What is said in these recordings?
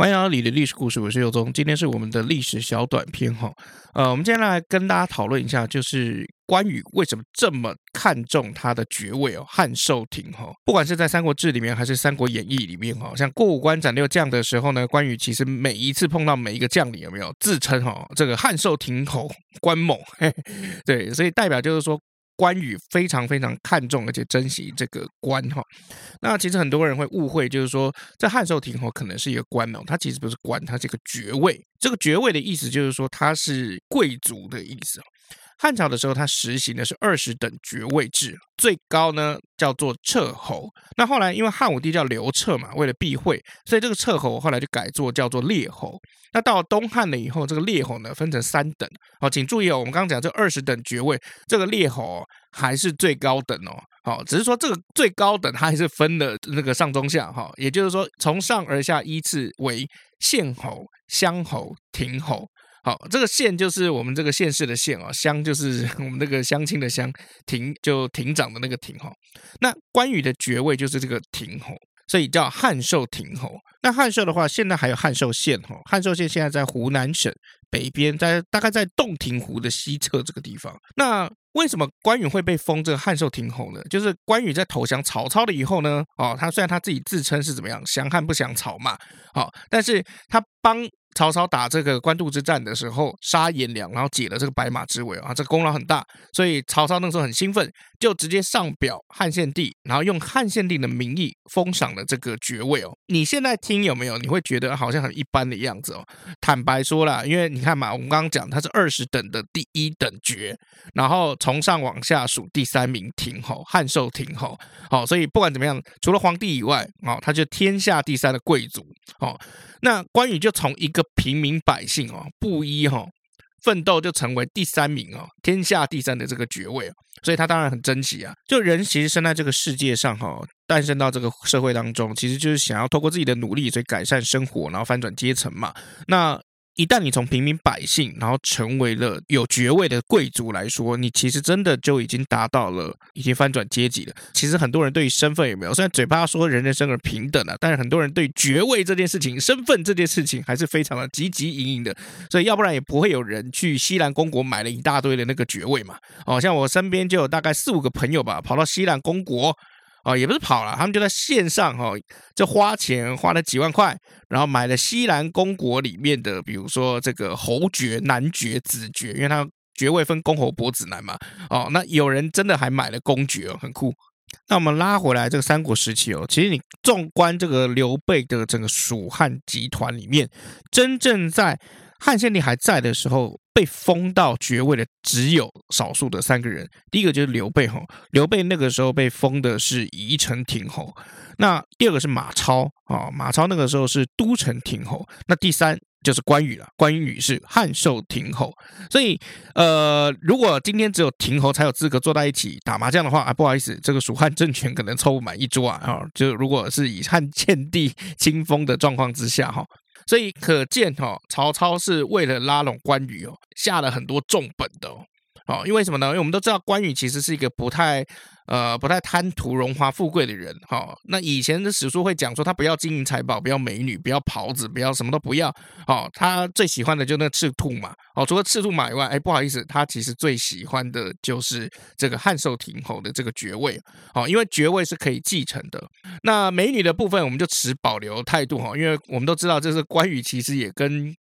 欢迎来到你的历史故事，我是尤宗。今天是我们的历史小短片哈。呃，我们接下来跟大家讨论一下，就是关羽为什么这么看重他的爵位哦，汉寿亭哈。不管是在《三国志》里面，还是《三国演义》里面哈，像过五关斩六将的时候呢，关羽其实每一次碰到每一个将领，有没有自称哈这个汉寿亭侯关某？嘿，对，所以代表就是说。关羽非常非常看重而且珍惜这个官哈，那其实很多人会误会，就是说这汉寿亭侯可能是一个官哦，他其实不是官，他是个爵位。这个爵位的意思就是说他是贵族的意思。汉朝的时候，他实行的是二十等爵位制，最高呢叫做彻侯。那后来因为汉武帝叫刘彻嘛，为了避讳，所以这个彻侯后来就改做叫做列侯。那到了东汉了以后，这个列侯呢分成三等。好，请注意哦，我们刚刚讲这二十等爵位，这个列侯还是最高等哦。好，只是说这个最高等它还是分了那个上中下哈，也就是说从上而下依次为县侯、乡侯、亭侯。好，这个县就是我们这个县市的县哦，乡就是 我们那个乡亲的乡，亭就亭长的那个亭哈。那关羽的爵位就是这个亭侯，所以叫汉寿亭侯。那汉寿的话，现在还有汉寿县哈，汉寿县现在在湖南省北边，在大概在洞庭湖的西侧这个地方。那为什么关羽会被封这个汉寿亭侯呢？就是关羽在投降曹操了以后呢，哦，他虽然他自己自称是怎么样降汉不降曹嘛，好，但是他帮。曹操打这个官渡之战的时候，杀颜良，然后解了这个白马之围啊，这个功劳很大，所以曹操那时候很兴奋，就直接上表汉献帝，然后用汉献帝的名义封赏了这个爵位哦。你现在听有没有？你会觉得好像很一般的样子哦。坦白说啦，因为你看嘛，我们刚刚讲他是二十等的第一等爵，然后从上往下数第三名亭侯，汉寿亭侯。好，所以不管怎么样，除了皇帝以外，哦，他就天下第三的贵族哦。那关羽就从一个平民百姓哦，布衣哈，奋斗就成为第三名哦，天下第三的这个爵位，所以他当然很珍惜啊。就人其实生在这个世界上哈，诞生到这个社会当中，其实就是想要透过自己的努力，所以改善生活，然后翻转阶层嘛。那一旦你从平民百姓，然后成为了有爵位的贵族来说，你其实真的就已经达到了已经翻转阶级了。其实很多人对于身份有没有，虽然嘴巴说人人生而平等啊，但是很多人对爵位这件事情、身份这件事情还是非常的汲汲营营的。所以要不然也不会有人去西兰公国买了一大堆的那个爵位嘛。哦，像我身边就有大概四五个朋友吧，跑到西兰公国。哦，也不是跑了，他们就在线上哈、哦，就花钱花了几万块，然后买了西兰公国里面的，比如说这个侯爵、男爵、子爵，因为他爵位分公侯伯子男嘛。哦，那有人真的还买了公爵哦，很酷。那我们拉回来这个三国时期哦，其实你纵观这个刘备的整个蜀汉集团里面，真正在汉献帝还在的时候，被封到爵位的只有少数的三个人。第一个就是刘备哈，刘备那个时候被封的是宜城亭侯。那第二个是马超啊，马超那个时候是都城亭侯。那第三就是关羽了，关羽是汉寿亭侯。所以呃，如果今天只有亭侯才有资格坐在一起打麻将的话啊，不好意思，这个蜀汉政权可能凑不满一桌啊。啊，就如果是以汉献帝 亲封的状况之下哈。所以可见哈，曹操是为了拉拢关羽哦，下了很多重本的哦。哦，因为什么呢？因为我们都知道关羽其实是一个不太呃不太贪图荣华富贵的人哈、哦。那以前的史书会讲说他不要金银财宝，不要美女，不要袍子，不要什么都不要。哦，他最喜欢的就那赤兔马。哦，除了赤兔马以外，哎，不好意思，他其实最喜欢的就是这个汉寿亭侯的这个爵位。哦，因为爵位是可以继承的。那美女的部分，我们就持保留态度哈，因为我们都知道，这是关羽其实也跟。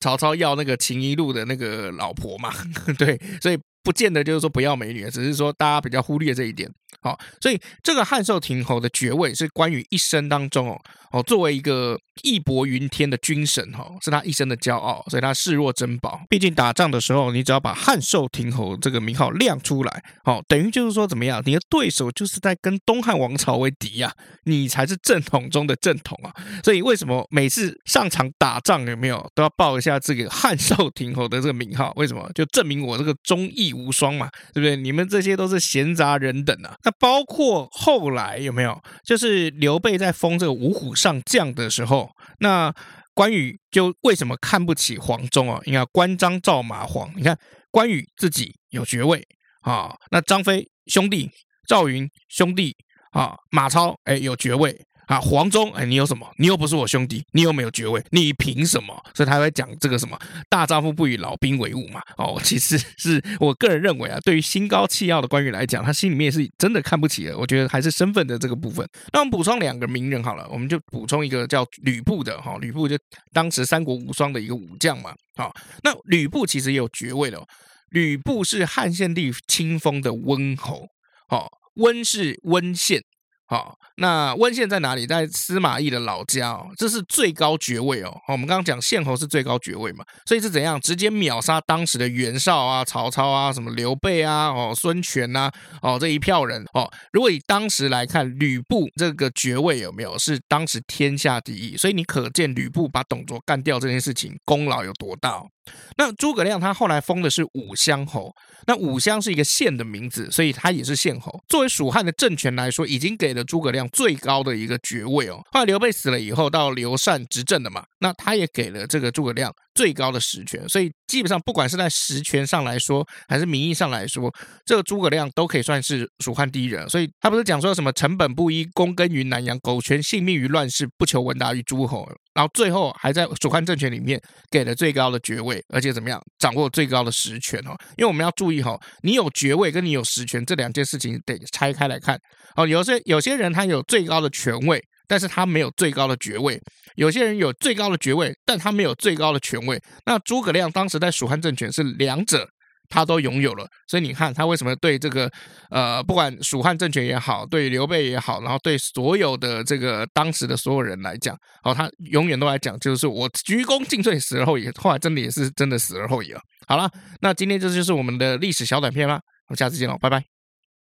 曹操要那个秦一路的那个老婆嘛，对，所以不见得就是说不要美女，只是说大家比较忽略这一点。好，所以这个汉寿亭侯的爵位是关羽一生当中哦哦，作为一个义薄云天的军神哈，是他一生的骄傲，所以他视若珍宝。毕竟打仗的时候，你只要把汉寿亭侯这个名号亮出来，好，等于就是说怎么样，你的对手就是在跟东汉王朝为敌呀，你才是正统中的正统啊。所以为什么每次上场打仗有没有都要报一下这个汉寿亭侯的这个名号？为什么？就证明我这个忠义无双嘛，对不对？你们这些都是闲杂人等啊。那包括后来有没有？就是刘备在封这个五虎上将的时候，那关羽就为什么看不起黄忠啊？你看关张赵马黄，你看关羽自己有爵位啊，那张飞兄弟、赵云兄弟啊，马超哎有爵位。啊，黄忠，哎，你有什么？你又不是我兄弟，你又没有爵位，你凭什么？所以他会讲这个什么“大丈夫不与老兵为伍”嘛。哦，其实是我个人认为啊，对于心高气傲的关羽来讲，他心里面是真的看不起的。我觉得还是身份的这个部分。那我们补充两个名人好了，我们就补充一个叫吕布的哈，吕布就当时三国无双的一个武将嘛。好，那吕布其实也有爵位的，吕布是汉献帝亲封的温侯，好，温是温县。好，那温县在哪里？在司马懿的老家哦，这是最高爵位哦。我们刚刚讲县侯是最高爵位嘛，所以是怎样？直接秒杀当时的袁绍啊、曹操啊、什么刘备啊、哦孙权呐、哦这一票人哦。如果以当时来看，吕布这个爵位有没有是当时天下第一？所以你可见吕布把董卓干掉这件事情功劳有多大哦。那诸葛亮他后来封的是武乡侯，那武乡是一个县的名字，所以他也是县侯。作为蜀汉的政权来说，已经给了诸葛亮最高的一个爵位哦。后来刘备死了以后，到刘禅执政的嘛，那他也给了这个诸葛亮最高的实权，所以基本上不管是在实权上来说，还是名义上来说，这个诸葛亮都可以算是蜀汉第一人。所以他不是讲说什么成本不一，躬耕于南阳，苟全性命于乱世，不求闻达于诸侯。然后最后还在蜀汉政权里面给了最高的爵位，而且怎么样，掌握最高的实权哦。因为我们要注意哈，你有爵位跟你有实权这两件事情得拆开来看哦。有些有些人他有最高的权位，但是他没有最高的爵位；有些人有最高的爵位，但他没有最高的权位。那诸葛亮当时在蜀汉政权是两者。他都拥有了，所以你看他为什么对这个呃，不管蜀汉政权也好，对刘备也好，然后对所有的这个当时的所有人来讲，哦，他永远都来讲，就是我鞠躬尽瘁，死而后已。后来真的也是真的死而后已了。好了，那今天这就是我们的历史小短片啦，我们下次见喽，拜拜。